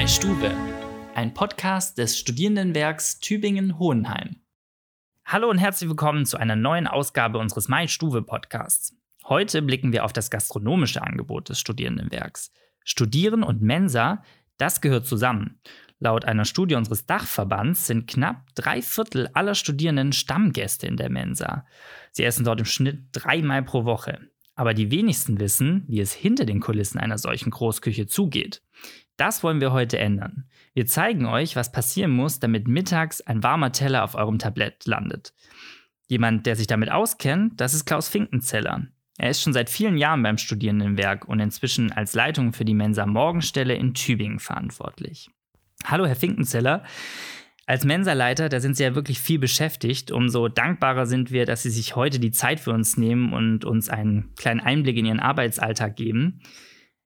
My Stube, ein Podcast des Studierendenwerks Tübingen-Hohenheim. Hallo und herzlich willkommen zu einer neuen Ausgabe unseres My Stube Podcasts. Heute blicken wir auf das gastronomische Angebot des Studierendenwerks. Studieren und Mensa, das gehört zusammen. Laut einer Studie unseres Dachverbands sind knapp drei Viertel aller Studierenden Stammgäste in der Mensa. Sie essen dort im Schnitt dreimal pro Woche. Aber die wenigsten wissen, wie es hinter den Kulissen einer solchen Großküche zugeht. Das wollen wir heute ändern. Wir zeigen euch, was passieren muss, damit mittags ein warmer Teller auf eurem Tablett landet. Jemand, der sich damit auskennt, das ist Klaus Finkenzeller. Er ist schon seit vielen Jahren beim Studierendenwerk und inzwischen als Leitung für die Mensa Morgenstelle in Tübingen verantwortlich. Hallo, Herr Finkenzeller. Als Mensa-Leiter, da sind Sie ja wirklich viel beschäftigt. Umso dankbarer sind wir, dass Sie sich heute die Zeit für uns nehmen und uns einen kleinen Einblick in Ihren Arbeitsalltag geben.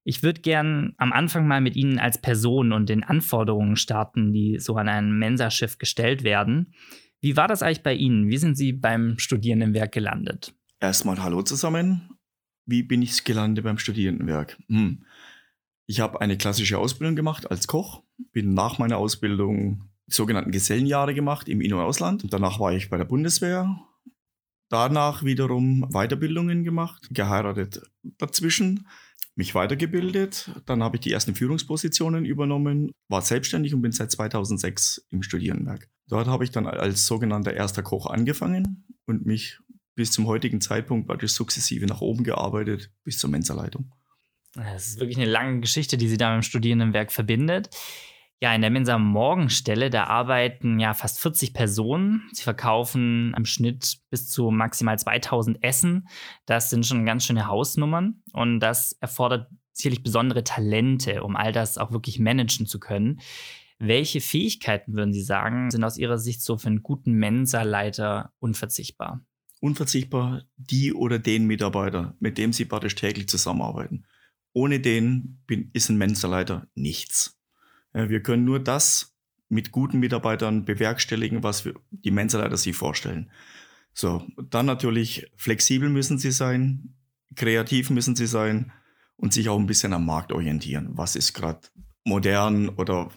Ich würde gern am Anfang mal mit Ihnen als Person und den Anforderungen starten, die so an ein Mensaschiff gestellt werden. Wie war das eigentlich bei Ihnen? Wie sind Sie beim Studierendenwerk gelandet? Erstmal Hallo zusammen. Wie bin ich gelandet beim Studierendenwerk? Hm. Ich habe eine klassische Ausbildung gemacht als Koch, bin nach meiner Ausbildung sogenannten Gesellenjahre gemacht im In- und Ausland. Danach war ich bei der Bundeswehr. Danach wiederum Weiterbildungen gemacht, geheiratet dazwischen mich weitergebildet. Dann habe ich die ersten Führungspositionen übernommen, war selbstständig und bin seit 2006 im Studierendenwerk. Dort habe ich dann als sogenannter erster Koch angefangen und mich bis zum heutigen Zeitpunkt praktisch sukzessive nach oben gearbeitet, bis zur Mensa-Leitung. Das ist wirklich eine lange Geschichte, die Sie da mit dem Studierendenwerk verbindet. Ja, in der Mensa Morgenstelle, da arbeiten ja fast 40 Personen. Sie verkaufen im Schnitt bis zu maximal 2000 Essen. Das sind schon ganz schöne Hausnummern und das erfordert sicherlich besondere Talente, um all das auch wirklich managen zu können. Welche Fähigkeiten würden Sie sagen, sind aus Ihrer Sicht so für einen guten Mensa-Leiter unverzichtbar? Unverzichtbar die oder den Mitarbeiter, mit dem Sie praktisch täglich zusammenarbeiten. Ohne den bin, ist ein Mensa-Leiter nichts. Wir können nur das mit guten Mitarbeitern bewerkstelligen, was wir, die Mensa-Leiter sich vorstellen. So, dann natürlich flexibel müssen sie sein, kreativ müssen sie sein und sich auch ein bisschen am Markt orientieren. Was ist gerade modern oder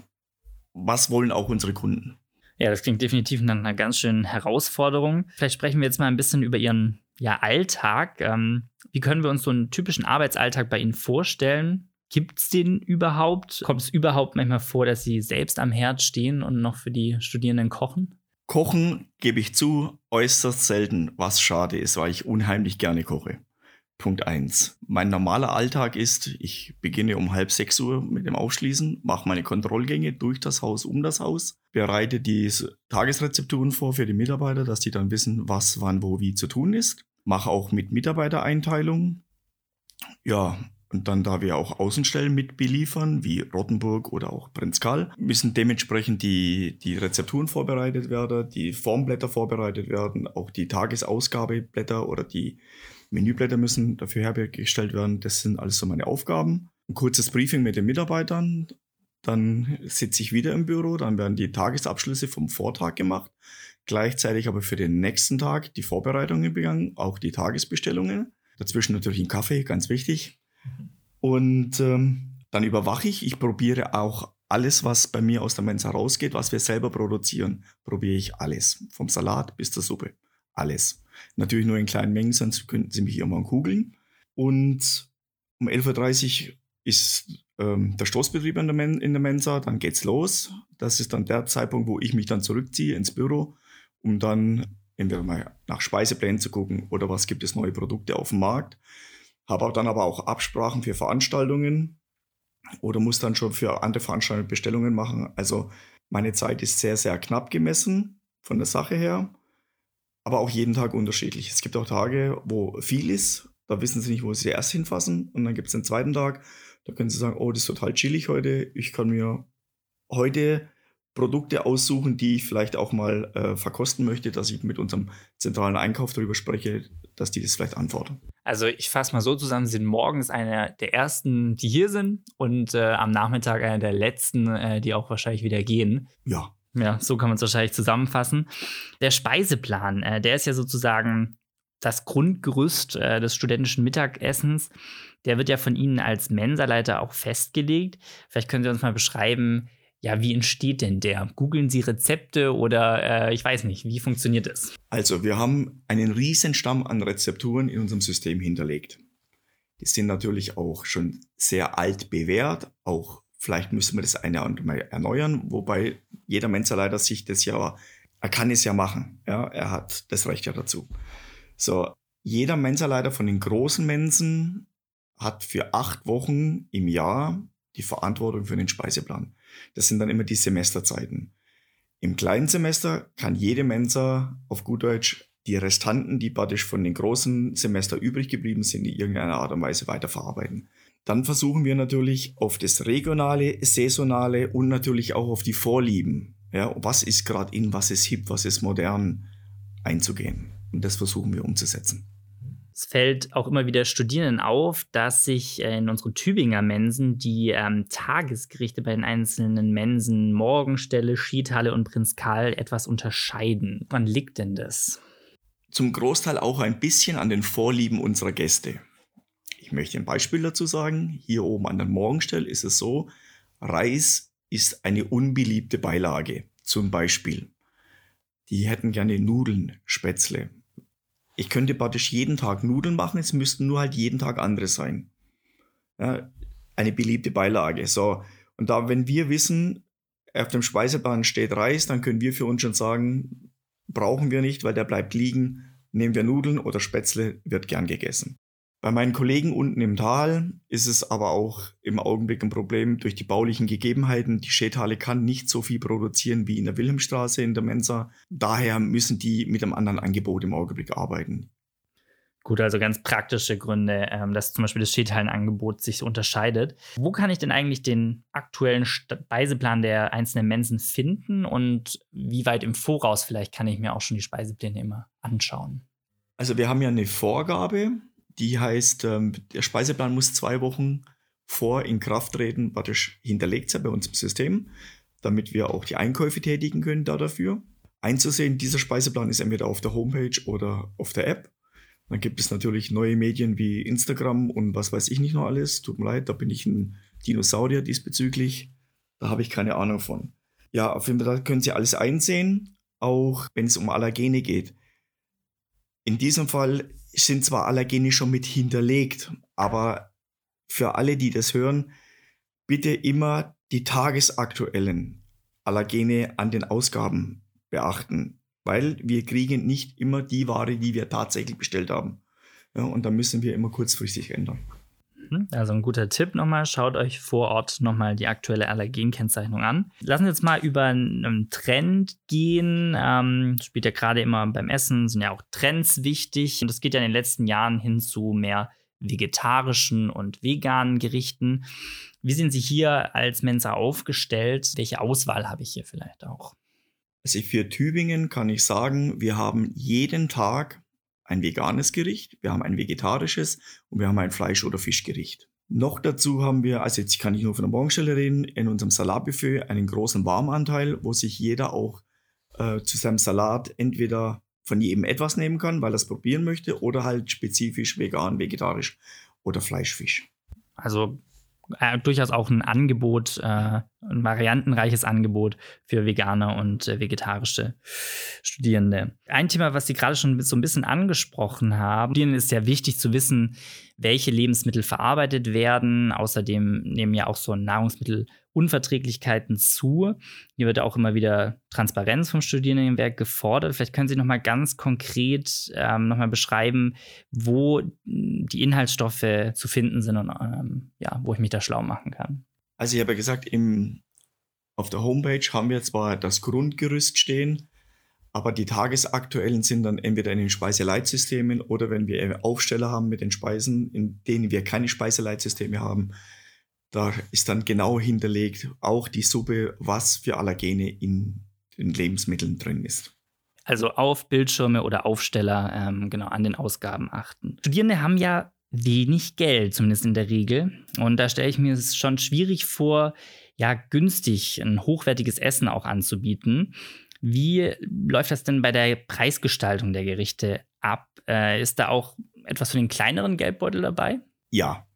was wollen auch unsere Kunden? Ja, das klingt definitiv nach einer ganz schönen Herausforderung. Vielleicht sprechen wir jetzt mal ein bisschen über Ihren ja, Alltag. Ähm, wie können wir uns so einen typischen Arbeitsalltag bei Ihnen vorstellen? Gibt es den überhaupt? Kommt es überhaupt manchmal vor, dass Sie selbst am Herd stehen und noch für die Studierenden kochen? Kochen, gebe ich zu, äußerst selten, was schade ist, weil ich unheimlich gerne koche. Punkt 1. Mein normaler Alltag ist, ich beginne um halb sechs Uhr mit dem Aufschließen, mache meine Kontrollgänge durch das Haus, um das Haus, bereite die Tagesrezepturen vor für die Mitarbeiter, dass die dann wissen, was, wann, wo, wie zu tun ist. Mache auch mit Mitarbeitereinteilung. Ja, und dann, da wir auch Außenstellen mit beliefern, wie Rottenburg oder auch Prinz Karl, müssen dementsprechend die, die Rezepturen vorbereitet werden, die Formblätter vorbereitet werden, auch die Tagesausgabeblätter oder die Menüblätter müssen dafür hergestellt werden. Das sind alles so meine Aufgaben. Ein kurzes Briefing mit den Mitarbeitern. Dann sitze ich wieder im Büro, dann werden die Tagesabschlüsse vom Vortag gemacht. Gleichzeitig aber für den nächsten Tag die Vorbereitungen begangen, auch die Tagesbestellungen. Dazwischen natürlich ein Kaffee, ganz wichtig. Und ähm, dann überwache ich. Ich probiere auch alles, was bei mir aus der Mensa rausgeht, was wir selber produzieren, probiere ich alles. Vom Salat bis zur Suppe. Alles. Natürlich nur in kleinen Mengen, sonst könnten Sie mich irgendwann kugeln. Und um 11.30 Uhr ist ähm, der Stoßbetrieb in der, Men in der Mensa, dann geht's los. Das ist dann der Zeitpunkt, wo ich mich dann zurückziehe ins Büro, um dann entweder mal nach Speiseplänen zu gucken oder was gibt es neue Produkte auf dem Markt. Habe auch dann aber auch Absprachen für Veranstaltungen oder muss dann schon für andere Veranstaltungen Bestellungen machen. Also meine Zeit ist sehr, sehr knapp gemessen von der Sache her, aber auch jeden Tag unterschiedlich. Es gibt auch Tage, wo viel ist, da wissen sie nicht, wo sie erst hinfassen. Und dann gibt es den zweiten Tag, da können sie sagen, oh, das ist total chillig heute. Ich kann mir heute Produkte aussuchen, die ich vielleicht auch mal äh, verkosten möchte, dass ich mit unserem zentralen Einkauf darüber spreche, dass die das vielleicht anfordern. Also ich fasse mal so zusammen, Sie sind morgens einer der ersten, die hier sind und äh, am Nachmittag einer der letzten, äh, die auch wahrscheinlich wieder gehen. Ja. Ja, so kann man es wahrscheinlich zusammenfassen. Der Speiseplan, äh, der ist ja sozusagen das Grundgerüst äh, des studentischen Mittagessens, der wird ja von Ihnen als Mensaleiter auch festgelegt. Vielleicht können Sie uns mal beschreiben, ja, wie entsteht denn der? Googeln Sie Rezepte oder äh, ich weiß nicht, wie funktioniert das? Also, wir haben einen riesen Stamm an Rezepturen in unserem System hinterlegt. Die sind natürlich auch schon sehr alt bewährt. Auch vielleicht müssen wir das eine andere Mal erneuern, wobei jeder Mensa sich das ja, er kann es ja machen. Ja, er hat das Recht ja dazu. So, jeder Mensaleiter von den großen Mensen hat für acht Wochen im Jahr die Verantwortung für den Speiseplan. Das sind dann immer die Semesterzeiten. Im kleinen Semester kann jede Mensa auf gut Deutsch die Restanten, die praktisch von den großen Semester übrig geblieben sind, in irgendeiner Art und Weise weiterverarbeiten. Dann versuchen wir natürlich auf das Regionale, Saisonale und natürlich auch auf die Vorlieben. Ja, was ist gerade in, was ist hip, was ist modern einzugehen. Und das versuchen wir umzusetzen. Es fällt auch immer wieder Studierenden auf, dass sich äh, in unseren Tübinger Mensen die ähm, Tagesgerichte bei den einzelnen Mensen, Morgenstelle, Schiedhalle und Prinz Karl etwas unterscheiden. Wann liegt denn das? Zum Großteil auch ein bisschen an den Vorlieben unserer Gäste. Ich möchte ein Beispiel dazu sagen. Hier oben an der Morgenstelle ist es so, Reis ist eine unbeliebte Beilage. Zum Beispiel. Die hätten gerne Nudeln, Spätzle, ich könnte praktisch jeden Tag Nudeln machen, es müssten nur halt jeden Tag andere sein. Ja, eine beliebte Beilage. So, und da, wenn wir wissen, auf dem Speiseplan steht Reis, dann können wir für uns schon sagen, brauchen wir nicht, weil der bleibt liegen. Nehmen wir Nudeln oder Spätzle, wird gern gegessen. Bei meinen Kollegen unten im Tal ist es aber auch im Augenblick ein Problem durch die baulichen Gegebenheiten. Die Schädhalle kann nicht so viel produzieren wie in der Wilhelmstraße in der Mensa. Daher müssen die mit einem anderen Angebot im Augenblick arbeiten. Gut, also ganz praktische Gründe, ähm, dass zum Beispiel das Schädhallenangebot sich unterscheidet. Wo kann ich denn eigentlich den aktuellen Speiseplan der einzelnen Mensen finden und wie weit im Voraus vielleicht kann ich mir auch schon die Speisepläne immer anschauen? Also wir haben ja eine Vorgabe, die heißt, ähm, der Speiseplan muss zwei Wochen vor in Kraft treten, praktisch hinterlegt sein bei uns im System, damit wir auch die Einkäufe tätigen können da dafür. Einzusehen, dieser Speiseplan ist entweder auf der Homepage oder auf der App. Dann gibt es natürlich neue Medien wie Instagram und was weiß ich nicht noch alles. Tut mir leid, da bin ich ein Dinosaurier diesbezüglich. Da habe ich keine Ahnung von. Ja, auf jeden Fall können Sie alles einsehen, auch wenn es um Allergene geht. In diesem Fall sind zwar Allergene schon mit hinterlegt, aber für alle, die das hören, bitte immer die tagesaktuellen Allergene an den Ausgaben beachten, weil wir kriegen nicht immer die Ware, die wir tatsächlich bestellt haben. Ja, und da müssen wir immer kurzfristig ändern. Mhm. Also ein guter Tipp nochmal, schaut euch vor Ort nochmal die aktuelle Allergenkennzeichnung an. Lassen wir jetzt mal über einen Trend gehen. Ähm, spielt ja gerade immer beim Essen, sind ja auch Trends wichtig. Und es geht ja in den letzten Jahren hin zu mehr vegetarischen und veganen Gerichten. Wie sind Sie hier als Mensa aufgestellt? Welche Auswahl habe ich hier vielleicht auch? Also für Tübingen kann ich sagen, wir haben jeden Tag ein veganes Gericht, wir haben ein vegetarisches und wir haben ein Fleisch- oder Fischgericht. Noch dazu haben wir, also jetzt kann ich nur von der Morgenstelle reden, in unserem Salatbuffet einen großen Warmanteil, wo sich jeder auch äh, zu seinem Salat entweder von jedem etwas nehmen kann, weil er es probieren möchte, oder halt spezifisch vegan, vegetarisch oder Fleischfisch. Also äh, durchaus auch ein Angebot, äh, ein variantenreiches Angebot für Veganer und äh, vegetarische Studierende. Ein Thema, was Sie gerade schon so ein bisschen angesprochen haben, Ihnen ist ja wichtig zu wissen, welche Lebensmittel verarbeitet werden. Außerdem nehmen ja auch so Nahrungsmittelunverträglichkeiten zu. Hier wird auch immer wieder Transparenz vom Studierendenwerk gefordert. Vielleicht können Sie noch mal ganz konkret ähm, noch mal beschreiben, wo die Inhaltsstoffe zu finden sind und ähm, ja, wo ich mich da schlau machen kann. Also ich habe ja gesagt, im, auf der Homepage haben wir zwar das Grundgerüst stehen, aber die tagesaktuellen sind dann entweder in den Speiseleitsystemen oder wenn wir Aufsteller haben mit den Speisen, in denen wir keine Speiseleitsysteme haben, da ist dann genau hinterlegt auch die Suppe, was für Allergene in den Lebensmitteln drin ist. Also auf Bildschirme oder Aufsteller ähm, genau an den Ausgaben achten. Studierende haben ja wenig Geld, zumindest in der Regel. Und da stelle ich mir es schon schwierig vor, ja, günstig ein hochwertiges Essen auch anzubieten. Wie läuft das denn bei der Preisgestaltung der Gerichte ab? Äh, ist da auch etwas für den kleineren Geldbeutel dabei? Ja,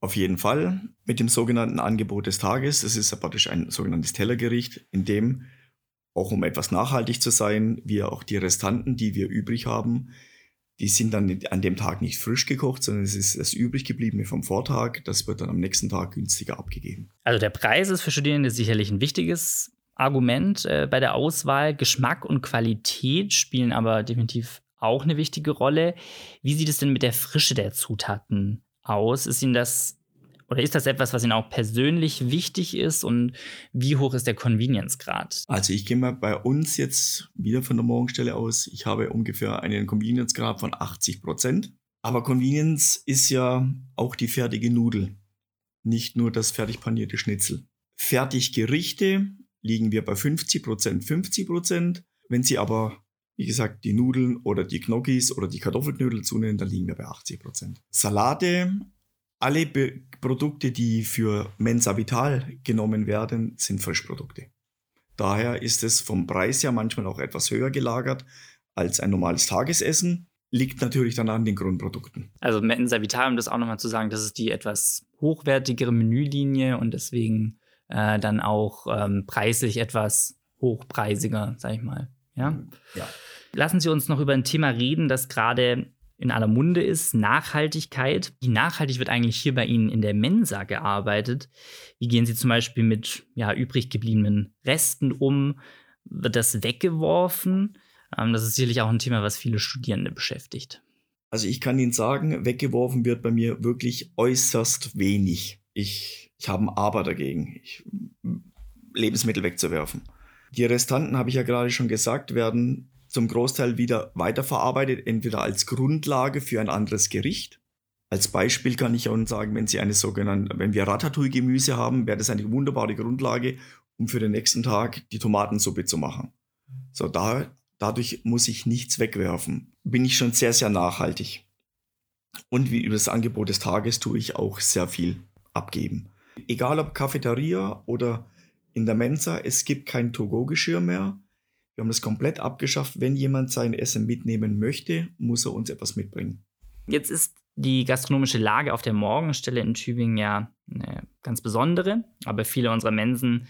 auf jeden Fall. Mit dem sogenannten Angebot des Tages. Das ist ja praktisch ein sogenanntes Tellergericht, in dem, auch um etwas nachhaltig zu sein, wir auch die Restanten, die wir übrig haben, die sind dann an dem Tag nicht frisch gekocht, sondern es ist das übrig gebliebene vom Vortag. Das wird dann am nächsten Tag günstiger abgegeben. Also der Preis ist für Studierende sicherlich ein wichtiges Argument äh, bei der Auswahl. Geschmack und Qualität spielen aber definitiv auch eine wichtige Rolle. Wie sieht es denn mit der Frische der Zutaten aus? Ist Ihnen das oder ist das etwas, was Ihnen auch persönlich wichtig ist und wie hoch ist der Convenience-Grad? Also ich gehe mal bei uns jetzt wieder von der Morgenstelle aus. Ich habe ungefähr einen Convenience-Grad von 80 Prozent. Aber Convenience ist ja auch die fertige Nudel, nicht nur das fertig panierte Schnitzel. Fertiggerichte liegen wir bei 50 Prozent, 50 Prozent. Wenn Sie aber wie gesagt, die Nudeln oder die Gnocchis oder die Kartoffelknödel zunehmen, dann liegen wir bei 80 Prozent. Salate, alle Be Produkte, die für Mensa Vital genommen werden, sind Frischprodukte. Daher ist es vom Preis her manchmal auch etwas höher gelagert als ein normales Tagesessen. Liegt natürlich dann an den Grundprodukten. Also Mensa Vital, um das auch nochmal zu sagen, das ist die etwas hochwertigere Menülinie und deswegen äh, dann auch ähm, preislich etwas hochpreisiger, sag ich mal. Ja? ja. Lassen Sie uns noch über ein Thema reden, das gerade in aller Munde ist, Nachhaltigkeit. Wie nachhaltig wird eigentlich hier bei Ihnen in der Mensa gearbeitet? Wie gehen Sie zum Beispiel mit ja, übrig gebliebenen Resten um? Wird das weggeworfen? Ähm, das ist sicherlich auch ein Thema, was viele Studierende beschäftigt. Also ich kann Ihnen sagen, weggeworfen wird bei mir wirklich äußerst wenig. Ich, ich habe ein Aber dagegen, ich, Lebensmittel wegzuwerfen. Die Restanten, habe ich ja gerade schon gesagt, werden zum Großteil wieder weiterverarbeitet, entweder als Grundlage für ein anderes Gericht. Als Beispiel kann ich auch sagen, wenn Sie eine sogenannte, wenn wir Ratatouille-Gemüse haben, wäre das eine wunderbare Grundlage, um für den nächsten Tag die Tomatensuppe zu machen. So, da, dadurch muss ich nichts wegwerfen. Bin ich schon sehr, sehr nachhaltig. Und wie über das Angebot des Tages tue ich auch sehr viel abgeben. Egal ob Cafeteria oder in der Mensa, es gibt kein To-Go-Geschirr mehr. Wir haben das komplett abgeschafft. Wenn jemand sein Essen mitnehmen möchte, muss er uns etwas mitbringen. Jetzt ist die gastronomische Lage auf der Morgenstelle in Tübingen ja eine ganz besondere, aber viele unserer Mensen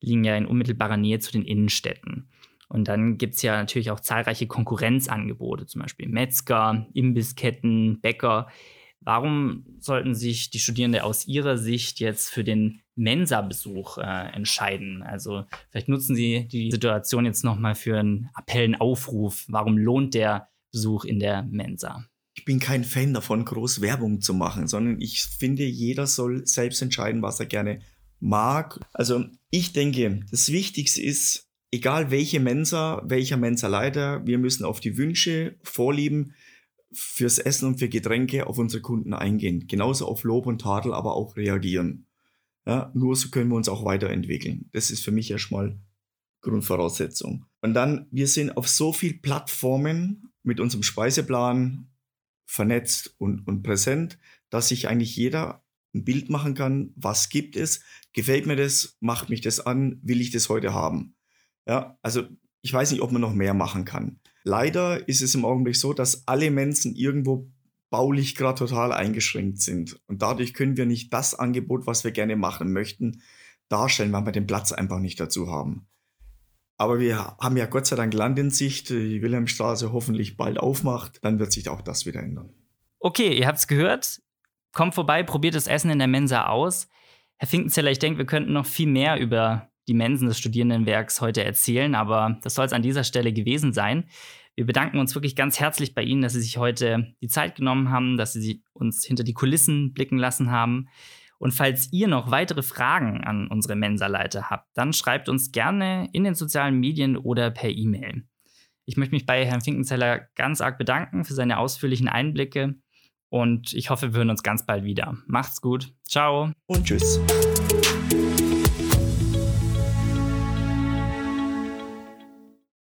liegen ja in unmittelbarer Nähe zu den Innenstädten. Und dann gibt es ja natürlich auch zahlreiche Konkurrenzangebote, zum Beispiel Metzger, Imbissketten, Bäcker. Warum sollten sich die Studierenden aus ihrer Sicht jetzt für den Mensa-Besuch äh, entscheiden. Also vielleicht nutzen Sie die Situation jetzt nochmal für einen Appellen Aufruf. Warum lohnt der Besuch in der Mensa? Ich bin kein Fan davon, groß Werbung zu machen, sondern ich finde, jeder soll selbst entscheiden, was er gerne mag. Also ich denke, das Wichtigste ist, egal welche Mensa, welcher Mensa-Leiter, wir müssen auf die Wünsche, Vorlieben fürs Essen und für Getränke auf unsere Kunden eingehen. Genauso auf Lob und Tadel, aber auch reagieren. Ja, nur so können wir uns auch weiterentwickeln. Das ist für mich erstmal Grundvoraussetzung. Und dann, wir sind auf so vielen Plattformen mit unserem Speiseplan vernetzt und, und präsent, dass sich eigentlich jeder ein Bild machen kann, was gibt es, gefällt mir das, macht mich das an, will ich das heute haben. Ja, also ich weiß nicht, ob man noch mehr machen kann. Leider ist es im Augenblick so, dass alle Menschen irgendwo baulich gerade total eingeschränkt sind. Und dadurch können wir nicht das Angebot, was wir gerne machen möchten, darstellen, weil wir den Platz einfach nicht dazu haben. Aber wir haben ja Gott sei Dank Land in Sicht, die Wilhelmstraße hoffentlich bald aufmacht, dann wird sich auch das wieder ändern. Okay, ihr habt es gehört. Kommt vorbei, probiert das Essen in der Mensa aus. Herr Finkenzeller, ich denke, wir könnten noch viel mehr über die Mensen des Studierendenwerks heute erzählen, aber das soll es an dieser Stelle gewesen sein. Wir bedanken uns wirklich ganz herzlich bei Ihnen, dass Sie sich heute die Zeit genommen haben, dass Sie uns hinter die Kulissen blicken lassen haben. Und falls ihr noch weitere Fragen an unsere Mensa-Leiter habt, dann schreibt uns gerne in den sozialen Medien oder per E-Mail. Ich möchte mich bei Herrn Finkenzeller ganz arg bedanken für seine ausführlichen Einblicke und ich hoffe, wir hören uns ganz bald wieder. Macht's gut. Ciao. Und tschüss.